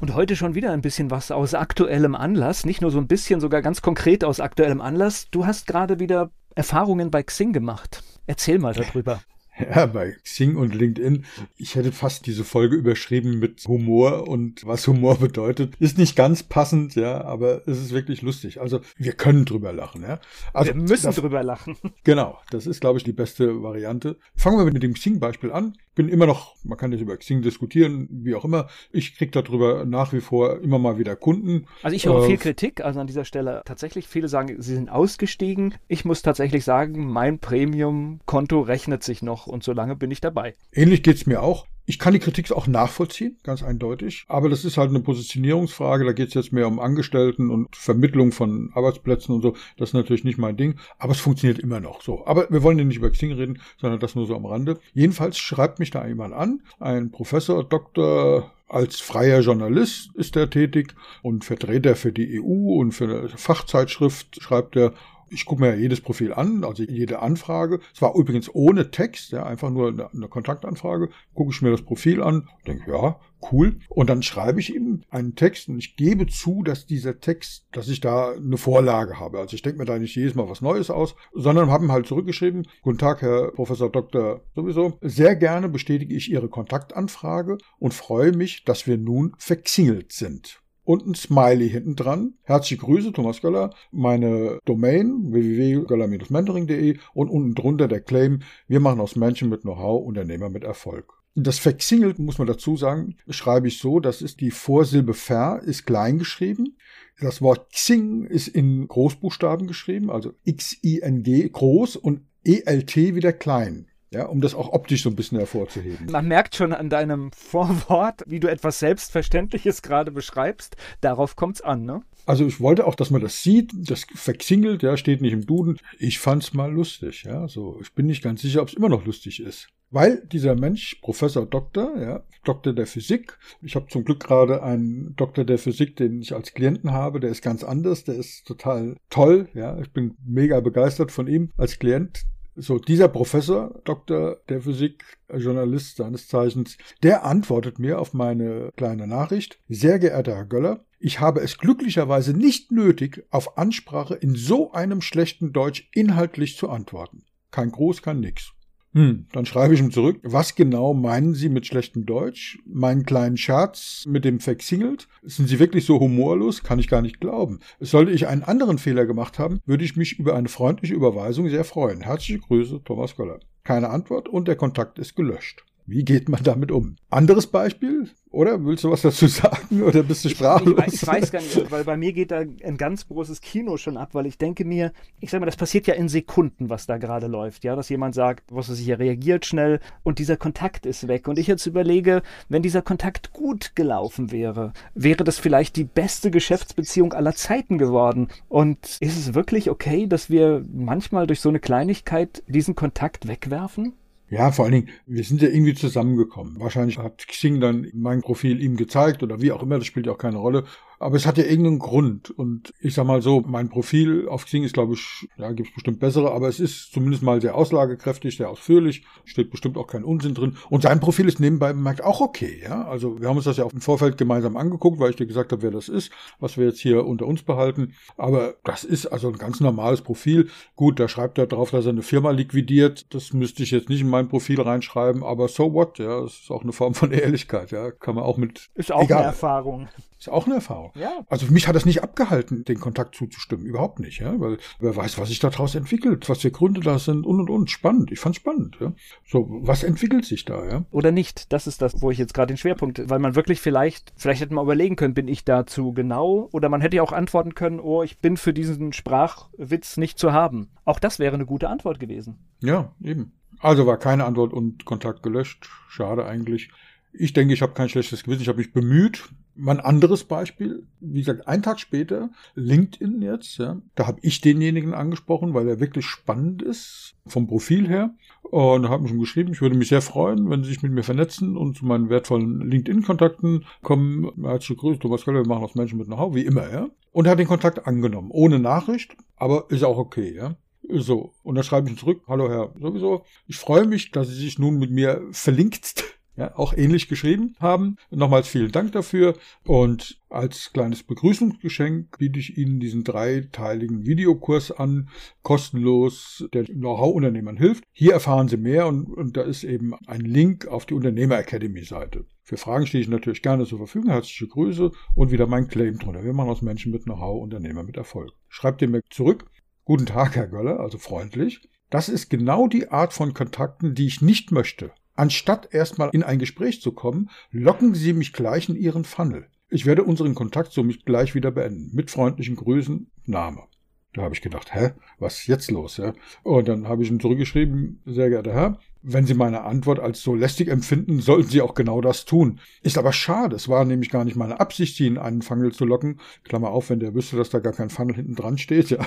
Und heute schon wieder ein bisschen was aus aktuellem Anlass. Nicht nur so ein bisschen, sogar ganz konkret aus aktuellem Anlass. Du hast gerade wieder Erfahrungen bei Xing gemacht. Erzähl mal darüber. Ja, bei Xing und LinkedIn. Ich hätte fast diese Folge überschrieben mit Humor und was Humor bedeutet. Ist nicht ganz passend, ja, aber es ist wirklich lustig. Also wir können drüber lachen, ja. Also, wir müssen das, drüber lachen. Genau, das ist, glaube ich, die beste Variante. Fangen wir mit dem Xing-Beispiel an. Bin immer noch, man kann jetzt über Xing diskutieren, wie auch immer. Ich kriege darüber nach wie vor immer mal wieder Kunden. Also ich höre äh, viel Kritik, also an dieser Stelle tatsächlich. Viele sagen, sie sind ausgestiegen. Ich muss tatsächlich sagen, mein Premium-Konto rechnet sich noch und solange bin ich dabei. Ähnlich geht es mir auch. Ich kann die Kritik auch nachvollziehen, ganz eindeutig. Aber das ist halt eine Positionierungsfrage. Da geht es jetzt mehr um Angestellten und Vermittlung von Arbeitsplätzen und so. Das ist natürlich nicht mein Ding. Aber es funktioniert immer noch so. Aber wir wollen ja nicht über Xing reden, sondern das nur so am Rande. Jedenfalls schreibt mich da jemand an. Ein Professor, Doktor, als freier Journalist ist er tätig und Vertreter für die EU und für eine Fachzeitschrift schreibt er ich gucke mir ja jedes Profil an, also jede Anfrage. Es war übrigens ohne Text, ja, einfach nur eine, eine Kontaktanfrage. Gucke ich mir das Profil an, denke, ja, cool. Und dann schreibe ich ihm einen Text und ich gebe zu, dass dieser Text, dass ich da eine Vorlage habe. Also ich denke mir da nicht jedes Mal was Neues aus, sondern habe ihm halt zurückgeschrieben, guten Tag, Herr Professor Dr. sowieso. Sehr gerne bestätige ich Ihre Kontaktanfrage und freue mich, dass wir nun verxingelt sind und ein Smiley hinten dran. Herzliche Grüße, Thomas Göller. Meine Domain www.göller-mentoring.de und unten drunter der Claim, wir machen aus Menschen mit Know-how Unternehmer mit Erfolg. Das Verxingelt, muss man dazu sagen, schreibe ich so, das ist die Vorsilbe Ver, ist klein geschrieben. Das Wort Xing ist in Großbuchstaben geschrieben, also X-I-N-G groß und E-L-T wieder klein. Ja, um das auch optisch so ein bisschen hervorzuheben. Man merkt schon an deinem Vorwort, wie du etwas Selbstverständliches gerade beschreibst. Darauf kommt's an, ne? Also ich wollte auch, dass man das sieht, das verxingelt, ja, steht nicht im Duden. Ich fand's mal lustig, ja. So, ich bin nicht ganz sicher, ob es immer noch lustig ist. Weil dieser Mensch, Professor Doktor, ja, Doktor der Physik, ich habe zum Glück gerade einen Doktor der Physik, den ich als Klienten habe, der ist ganz anders, der ist total toll, ja, ich bin mega begeistert von ihm als Klient. So, dieser Professor, Doktor der Physik, Journalist seines Zeichens, der antwortet mir auf meine kleine Nachricht. Sehr geehrter Herr Göller, ich habe es glücklicherweise nicht nötig, auf Ansprache in so einem schlechten Deutsch inhaltlich zu antworten. Kein Groß, kein Nix. Hm, dann schreibe ich ihm zurück. Was genau meinen Sie mit schlechtem Deutsch? Meinen kleinen Scherz mit dem Verxingelt? Sind Sie wirklich so humorlos? Kann ich gar nicht glauben. Sollte ich einen anderen Fehler gemacht haben, würde ich mich über eine freundliche Überweisung sehr freuen. Herzliche Grüße, Thomas Goller. Keine Antwort und der Kontakt ist gelöscht. Wie geht man damit um? Anderes Beispiel? Oder willst du was dazu sagen oder bist du sprachlos? Ich, ich, weiß gar nicht, weil bei mir geht da ein ganz großes Kino schon ab, weil ich denke mir, ich sag mal, das passiert ja in Sekunden, was da gerade läuft, ja, dass jemand sagt, was weiß ich, er reagiert schnell und dieser Kontakt ist weg. Und ich jetzt überlege, wenn dieser Kontakt gut gelaufen wäre, wäre das vielleicht die beste Geschäftsbeziehung aller Zeiten geworden. Und ist es wirklich okay, dass wir manchmal durch so eine Kleinigkeit diesen Kontakt wegwerfen? Ja, vor allen Dingen, wir sind ja irgendwie zusammengekommen. Wahrscheinlich hat Xing dann mein Profil ihm gezeigt oder wie auch immer, das spielt ja auch keine Rolle. Aber es hat ja irgendeinen Grund. Und ich sag mal so, mein Profil auf Xing ist, glaube ich, ja, gibt es bestimmt bessere, aber es ist zumindest mal sehr auslagekräftig, sehr ausführlich, steht bestimmt auch kein Unsinn drin. Und sein Profil ist nebenbei bemerkt auch okay, ja. Also wir haben uns das ja auch im Vorfeld gemeinsam angeguckt, weil ich dir gesagt habe, wer das ist, was wir jetzt hier unter uns behalten. Aber das ist also ein ganz normales Profil. Gut, da schreibt er drauf, dass er eine Firma liquidiert. Das müsste ich jetzt nicht in mein Profil reinschreiben, aber so what, ja. Das ist auch eine Form von Ehrlichkeit, ja. Kann man auch mit. Ist auch egal. eine Erfahrung. Ist auch eine Erfahrung. Genau. Ja. Also mich hat das nicht abgehalten, den Kontakt zuzustimmen. Überhaupt nicht, ja. Weil wer weiß, was sich daraus entwickelt, was für Gründe da sind und und und. Spannend. Ich fand's spannend, ja. So, was entwickelt sich da, ja? Oder nicht? Das ist das, wo ich jetzt gerade den Schwerpunkt, weil man wirklich vielleicht, vielleicht hätte man überlegen können, bin ich da zu genau? Oder man hätte ja auch antworten können, oh, ich bin für diesen Sprachwitz nicht zu haben. Auch das wäre eine gute Antwort gewesen. Ja, eben. Also war keine Antwort und Kontakt gelöscht. Schade eigentlich. Ich denke, ich habe kein schlechtes Gewissen. Ich habe mich bemüht. Mein anderes Beispiel, wie gesagt, ein Tag später, LinkedIn jetzt, ja, da habe ich denjenigen angesprochen, weil er wirklich spannend ist, vom Profil her. Und habe ich ihm geschrieben, ich würde mich sehr freuen, wenn Sie sich mit mir vernetzen und zu meinen wertvollen LinkedIn-Kontakten kommen. Herzliche Grüße, Thomas Keller, wir machen aus Menschen mit Know-how, wie immer, ja. Und er hat den Kontakt angenommen, ohne Nachricht, aber ist auch okay, ja. So, und dann schreibe ich ihm zurück, hallo Herr, sowieso, ich freue mich, dass Sie sich nun mit mir verlinkt ja, auch ähnlich geschrieben haben. Nochmals vielen Dank dafür. Und als kleines Begrüßungsgeschenk biete ich Ihnen diesen dreiteiligen Videokurs an, kostenlos, der Know-how-Unternehmern hilft. Hier erfahren Sie mehr und, und da ist eben ein Link auf die Unternehmer Academy Seite. Für Fragen stehe ich natürlich gerne zur Verfügung. Herzliche Grüße und wieder mein Claim drunter. Wir machen aus Menschen mit Know-how Unternehmer mit Erfolg. Schreibt ihr mir zurück. Guten Tag, Herr Göller, also freundlich. Das ist genau die Art von Kontakten, die ich nicht möchte. Anstatt erstmal in ein Gespräch zu kommen, locken Sie mich gleich in Ihren Funnel. Ich werde unseren Kontakt somit gleich wieder beenden. Mit freundlichen Grüßen, Name. Da habe ich gedacht, hä, was ist jetzt los? Ja? Und dann habe ich ihm zurückgeschrieben, sehr geehrter Herr, wenn Sie meine Antwort als so lästig empfinden, sollten Sie auch genau das tun. Ist aber schade, es war nämlich gar nicht meine Absicht, Sie in einen Funnel zu locken. Klammer auf, wenn der wüsste, dass da gar kein Funnel hinten dran steht.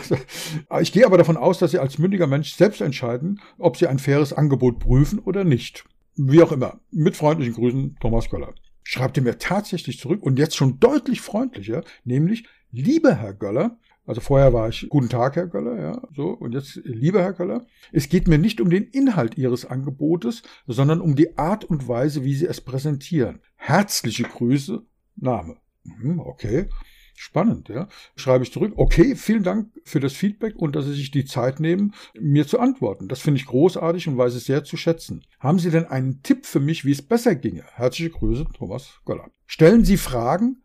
Ja. Ich gehe aber davon aus, dass Sie als mündiger Mensch selbst entscheiden, ob Sie ein faires Angebot prüfen oder nicht. Wie auch immer. Mit freundlichen Grüßen, Thomas Göller. Schreibt er mir tatsächlich zurück und jetzt schon deutlich freundlicher, nämlich, lieber Herr Göller, also vorher war ich, guten Tag, Herr Göller, ja, so, und jetzt, lieber Herr Göller, es geht mir nicht um den Inhalt Ihres Angebotes, sondern um die Art und Weise, wie Sie es präsentieren. Herzliche Grüße, Name. Hm, okay. Spannend, ja. Schreibe ich zurück. Okay, vielen Dank für das Feedback und dass Sie sich die Zeit nehmen, mir zu antworten. Das finde ich großartig und weiß es sehr zu schätzen. Haben Sie denn einen Tipp für mich, wie es besser ginge? Herzliche Grüße, Thomas Göller. Stellen Sie Fragen,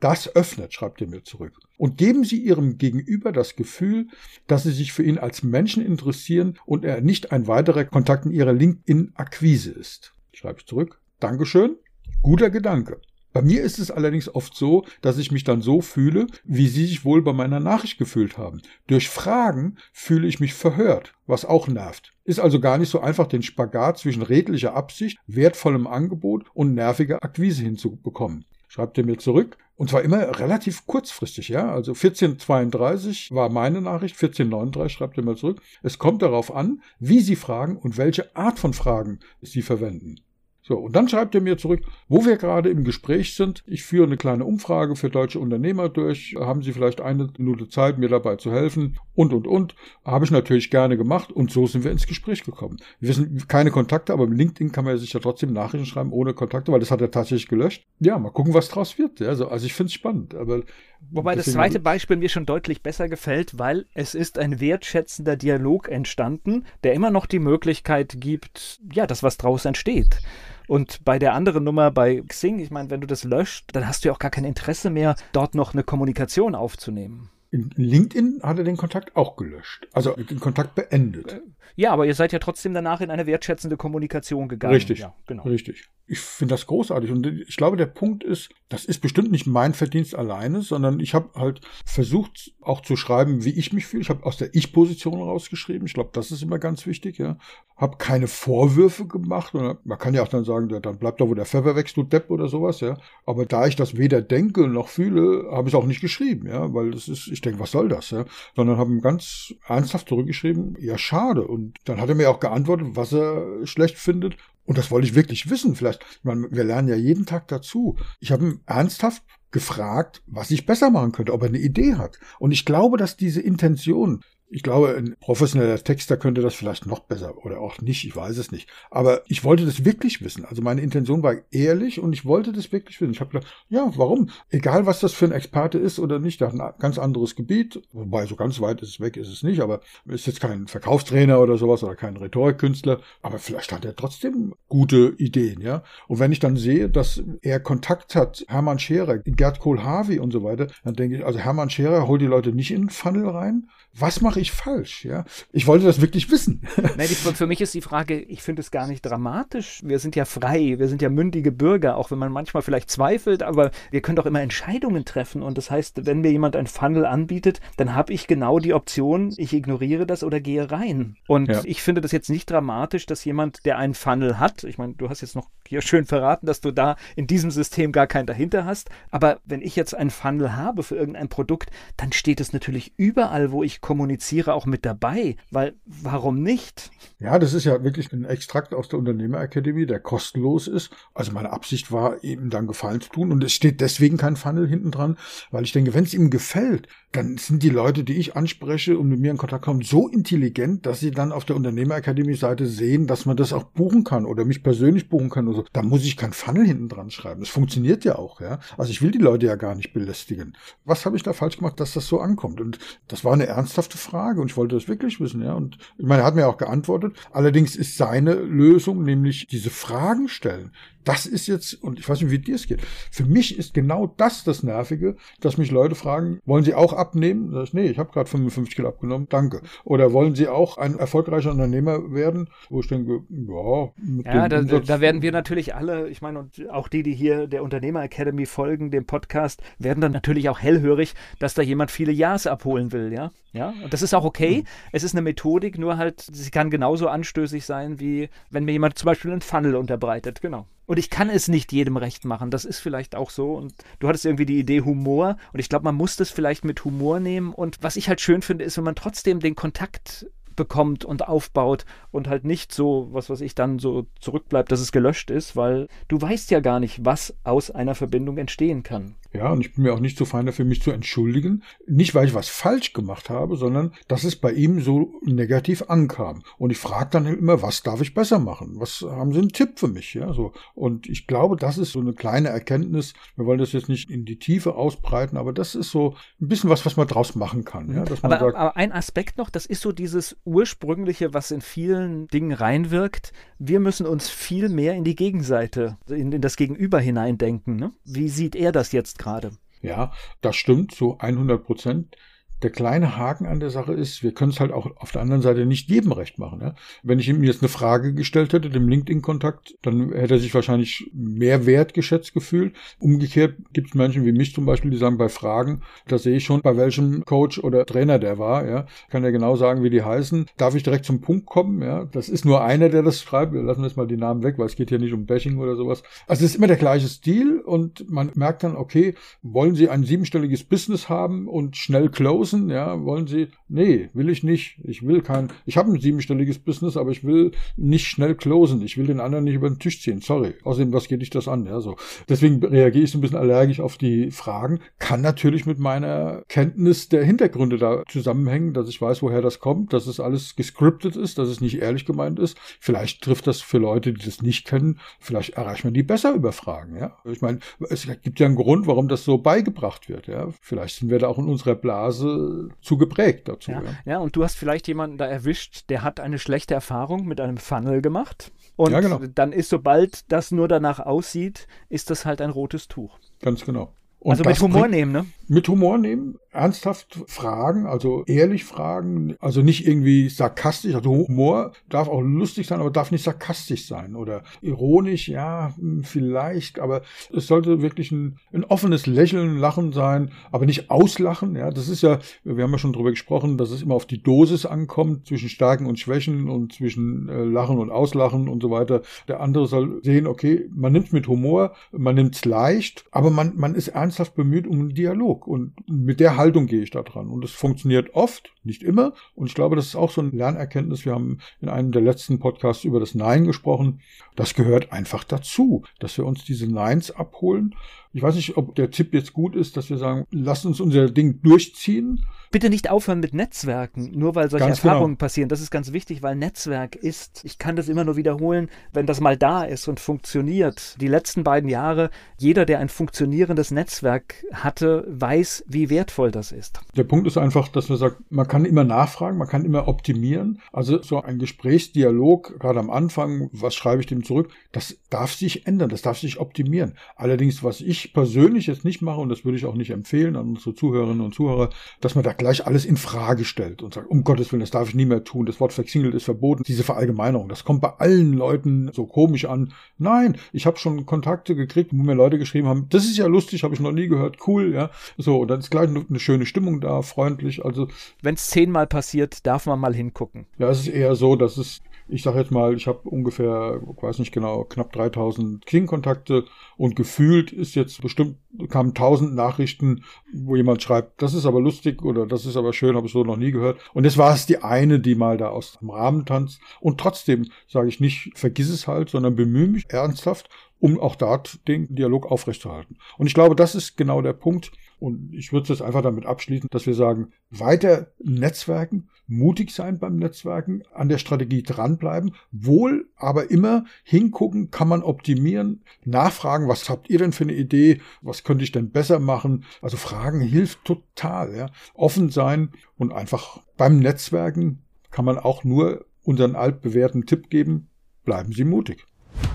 das öffnet, schreibt er mir zurück. Und geben Sie Ihrem Gegenüber das Gefühl, dass Sie sich für ihn als Menschen interessieren und er nicht ein weiterer Kontakt in Ihrer LinkedIn-Akquise ist. Schreibe ich zurück. Dankeschön. Guter Gedanke. Bei mir ist es allerdings oft so, dass ich mich dann so fühle, wie Sie sich wohl bei meiner Nachricht gefühlt haben. Durch Fragen fühle ich mich verhört, was auch nervt. Ist also gar nicht so einfach, den Spagat zwischen redlicher Absicht, wertvollem Angebot und nerviger Akquise hinzubekommen. Schreibt er mir zurück. Und zwar immer relativ kurzfristig, ja. Also 1432 war meine Nachricht, 1439 schreibt er mir zurück. Es kommt darauf an, wie Sie fragen und welche Art von Fragen Sie verwenden. So, und dann schreibt er mir zurück, wo wir gerade im Gespräch sind. Ich führe eine kleine Umfrage für deutsche Unternehmer durch. Haben Sie vielleicht eine Minute Zeit, mir dabei zu helfen? Und, und, und. Habe ich natürlich gerne gemacht und so sind wir ins Gespräch gekommen. Wir sind keine Kontakte, aber mit LinkedIn kann man sich ja trotzdem Nachrichten schreiben ohne Kontakte, weil das hat er tatsächlich gelöscht. Ja, mal gucken, was draus wird. Also, also ich finde es spannend. Aber Wobei das zweite Beispiel mir schon deutlich besser gefällt, weil es ist ein wertschätzender Dialog entstanden, der immer noch die Möglichkeit gibt, ja, dass was draus entsteht. Und bei der anderen Nummer bei Xing, ich meine, wenn du das löscht, dann hast du ja auch gar kein Interesse mehr, dort noch eine Kommunikation aufzunehmen. In LinkedIn hat er den Kontakt auch gelöscht. Also den Kontakt beendet. Ja, aber ihr seid ja trotzdem danach in eine wertschätzende Kommunikation gegangen. Richtig, ja, genau. Richtig ich finde das großartig. Und ich glaube, der Punkt ist, das ist bestimmt nicht mein Verdienst alleine, sondern ich habe halt versucht, auch zu schreiben, wie ich mich fühle. Ich habe aus der Ich-Position rausgeschrieben. Ich glaube, das ist immer ganz wichtig. Ja, habe keine Vorwürfe gemacht. man kann ja auch dann sagen, dann bleibt da, wo der Pfeffer wächst, du Depp oder sowas. Ja, aber da ich das weder denke noch fühle, habe ich es auch nicht geschrieben. Ja, weil das ist, ich denke, was soll das? Ja, sondern habe ganz ernsthaft zurückgeschrieben. Ja, schade. Und dann hat er mir auch geantwortet, was er schlecht findet und das wollte ich wirklich wissen. Vielleicht, ich meine, wir lernen ja jeden Tag dazu. Ich habe ihn ernsthaft gefragt, was ich besser machen könnte, ob er eine Idee hat. Und ich glaube, dass diese Intention, ich glaube, ein professioneller Texter könnte das vielleicht noch besser oder auch nicht, ich weiß es nicht. Aber ich wollte das wirklich wissen. Also meine Intention war ehrlich und ich wollte das wirklich wissen. Ich habe gedacht, ja, warum? Egal, was das für ein Experte ist oder nicht, der hat ein ganz anderes Gebiet, wobei so ganz weit ist es weg ist es nicht, aber ist jetzt kein Verkaufstrainer oder sowas oder kein Rhetorikkünstler, aber vielleicht hat er trotzdem gute Ideen, ja. Und wenn ich dann sehe, dass er Kontakt hat, Hermann Scherer, Gerd Kohl-Harvey und so weiter, dann denke ich, also Hermann Scherer holt die Leute nicht in den Funnel rein. Was mache ich falsch? Ja, ich wollte das wirklich wissen. Nein, die, für mich ist die Frage, ich finde es gar nicht dramatisch. Wir sind ja frei, wir sind ja mündige Bürger, auch wenn man manchmal vielleicht zweifelt, aber wir können doch immer Entscheidungen treffen. Und das heißt, wenn mir jemand ein Funnel anbietet, dann habe ich genau die Option, ich ignoriere das oder gehe rein. Und ja. ich finde das jetzt nicht dramatisch, dass jemand, der einen Funnel hat, ich meine, du hast jetzt noch hier schön verraten, dass du da in diesem System gar keinen dahinter hast, aber wenn ich jetzt einen Funnel habe für irgendein Produkt, dann steht es natürlich überall, wo ich kommuniziere, auch mit dabei, weil warum nicht? Ja, das ist ja wirklich ein Extrakt aus der Unternehmerakademie, der kostenlos ist. Also meine Absicht war, ihm dann Gefallen zu tun und es steht deswegen kein Funnel hinten dran, weil ich denke, wenn es ihm gefällt, dann sind die Leute, die ich anspreche und mit mir in Kontakt kommen, so intelligent, dass sie dann auf der Unternehmerakademie-Seite sehen, dass man das auch buchen kann oder mich persönlich buchen kann oder so. Da muss ich kein Funnel hinten dran schreiben. Das funktioniert ja auch, ja. Also ich will die Leute ja gar nicht belästigen. Was habe ich da falsch gemacht, dass das so ankommt? Und das war eine ernsthafte Frage und ich wollte das wirklich wissen, ja. Und ich meine, er hat mir auch geantwortet. Allerdings ist seine Lösung nämlich diese Fragen stellen das ist jetzt, und ich weiß nicht, wie dir es geht. Für mich ist genau das das Nervige, dass mich Leute fragen, wollen Sie auch abnehmen? Ich, nee, ich habe gerade 55 Kilo abgenommen, danke. Oder wollen Sie auch ein erfolgreicher Unternehmer werden? Wo ich denke, ja, ja da, da, werden wir natürlich alle, ich meine, und auch die, die hier der Unternehmer Academy folgen, dem Podcast, werden dann natürlich auch hellhörig, dass da jemand viele Ja's abholen will, ja. Ja, und das ist auch okay. Mhm. Es ist eine Methodik, nur halt, sie kann genauso anstößig sein, wie wenn mir jemand zum Beispiel einen Funnel unterbreitet, genau. Und ich kann es nicht jedem recht machen. Das ist vielleicht auch so. Und du hattest irgendwie die Idee Humor. Und ich glaube, man muss das vielleicht mit Humor nehmen. Und was ich halt schön finde, ist, wenn man trotzdem den Kontakt bekommt und aufbaut und halt nicht so, was weiß ich, dann so zurückbleibt, dass es gelöscht ist, weil du weißt ja gar nicht, was aus einer Verbindung entstehen kann. Ja, und ich bin mir auch nicht so fein dafür, mich zu entschuldigen. Nicht, weil ich was falsch gemacht habe, sondern dass es bei ihm so negativ ankam. Und ich frage dann immer, was darf ich besser machen? Was haben Sie einen Tipp für mich? Ja, so. Und ich glaube, das ist so eine kleine Erkenntnis. Wir wollen das jetzt nicht in die Tiefe ausbreiten, aber das ist so ein bisschen was, was man draus machen kann. Ja, dass man aber, sagt, aber ein Aspekt noch, das ist so dieses ursprüngliche, was in vielen Dingen reinwirkt. Wir müssen uns viel mehr in die Gegenseite, in, in das Gegenüber hineindenken. Ne? Wie sieht er das jetzt gerade. Ja, das stimmt zu 100 Prozent. Der kleine Haken an der Sache ist, wir können es halt auch auf der anderen Seite nicht jedem recht machen. Ja? Wenn ich ihm jetzt eine Frage gestellt hätte, dem LinkedIn-Kontakt, dann hätte er sich wahrscheinlich mehr wertgeschätzt gefühlt. Umgekehrt gibt es Menschen wie mich zum Beispiel, die sagen, bei Fragen, da sehe ich schon, bei welchem Coach oder Trainer der war. Ja? Kann er genau sagen, wie die heißen. Darf ich direkt zum Punkt kommen? Ja? Das ist nur einer, der das schreibt. Wir lassen jetzt mal die Namen weg, weil es geht hier nicht um Bashing oder sowas. Also es ist immer der gleiche Stil und man merkt dann, okay, wollen Sie ein siebenstelliges Business haben und schnell closen? Müssen, ja, wollen Sie, nee, will ich nicht. Ich will kein, ich habe ein siebenstelliges Business, aber ich will nicht schnell closen. Ich will den anderen nicht über den Tisch ziehen. Sorry. Außerdem, was geht dich das an? Ja, so. Deswegen reagiere ich so ein bisschen allergisch auf die Fragen. Kann natürlich mit meiner Kenntnis der Hintergründe da zusammenhängen, dass ich weiß, woher das kommt, dass es alles gescriptet ist, dass es nicht ehrlich gemeint ist. Vielleicht trifft das für Leute, die das nicht kennen, vielleicht erreicht man die besser über Fragen, ja. Ich meine, es gibt ja einen Grund, warum das so beigebracht wird, ja. Vielleicht sind wir da auch in unserer Blase zu geprägt dazu. Ja, ja. ja, und du hast vielleicht jemanden da erwischt, der hat eine schlechte Erfahrung mit einem Funnel gemacht. Und ja, genau. dann ist, sobald das nur danach aussieht, ist das halt ein rotes Tuch. Ganz genau. Und also mit Humor nehmen, ne? Mit Humor nehmen, ernsthaft fragen, also ehrlich fragen, also nicht irgendwie sarkastisch. Also Humor darf auch lustig sein, aber darf nicht sarkastisch sein oder ironisch, ja, hm, vielleicht, aber es sollte wirklich ein, ein offenes Lächeln, Lachen sein, aber nicht auslachen. Ja, das ist ja, wir haben ja schon drüber gesprochen, dass es immer auf die Dosis ankommt zwischen Stärken und Schwächen und zwischen äh, Lachen und Auslachen und so weiter. Der andere soll sehen, okay, man nimmt mit Humor, man nimmt es leicht, aber man, man ist ernst ernsthaft bemüht um einen Dialog. Und mit der Haltung gehe ich da dran. Und es funktioniert oft, nicht immer. Und ich glaube, das ist auch so ein Lernerkenntnis. Wir haben in einem der letzten Podcasts über das Nein gesprochen. Das gehört einfach dazu, dass wir uns diese Neins abholen. Ich weiß nicht, ob der Tipp jetzt gut ist, dass wir sagen, lass uns unser Ding durchziehen bitte nicht aufhören mit Netzwerken, nur weil solche ganz genau. Erfahrungen genau. passieren. Das ist ganz wichtig, weil Netzwerk ist, ich kann das immer nur wiederholen, wenn das mal da ist und funktioniert. Die letzten beiden Jahre, jeder, der ein funktionierendes Netzwerk hatte, weiß, wie wertvoll das ist. Der Punkt ist einfach, dass man sagt, man kann immer nachfragen, man kann immer optimieren. Also so ein Gesprächsdialog, gerade am Anfang, was schreibe ich dem zurück, das darf sich ändern, das darf sich optimieren. Allerdings, was ich persönlich jetzt nicht mache, und das würde ich auch nicht empfehlen an unsere Zuhörerinnen und Zuhörer, dass man da gleich alles in Frage stellt und sagt, um Gottes Willen, das darf ich nie mehr tun, das Wort verxingelt ist verboten. Diese Verallgemeinerung, das kommt bei allen Leuten so komisch an. Nein, ich habe schon Kontakte gekriegt, wo mir Leute geschrieben haben, das ist ja lustig, habe ich noch nie gehört, cool, ja. So, und dann ist gleich eine schöne Stimmung da, freundlich. Also wenn es zehnmal passiert, darf man mal hingucken. Ja, es ist eher so, dass es ich sage jetzt mal, ich habe ungefähr, weiß nicht genau, knapp 3000 King-Kontakte und gefühlt ist jetzt bestimmt, kamen 1000 Nachrichten, wo jemand schreibt, das ist aber lustig oder das ist aber schön, habe ich so noch nie gehört. Und es war es die eine, die mal da aus dem Rahmen tanzt. Und trotzdem sage ich nicht, vergiss es halt, sondern bemühe mich ernsthaft, um auch dort den Dialog aufrechtzuerhalten. Und ich glaube, das ist genau der Punkt. Und ich würde es jetzt einfach damit abschließen, dass wir sagen, weiter Netzwerken, mutig sein beim Netzwerken, an der Strategie dranbleiben, wohl aber immer hingucken, kann man optimieren, nachfragen, was habt ihr denn für eine Idee, was könnte ich denn besser machen? Also Fragen hilft total, ja. Offen sein und einfach beim Netzwerken kann man auch nur unseren altbewährten Tipp geben, bleiben Sie mutig.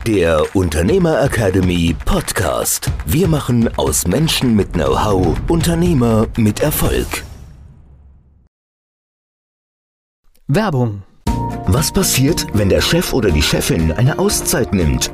Der Unternehmer Academy Podcast. Wir machen aus Menschen mit Know-how Unternehmer mit Erfolg. Werbung. Was passiert, wenn der Chef oder die Chefin eine Auszeit nimmt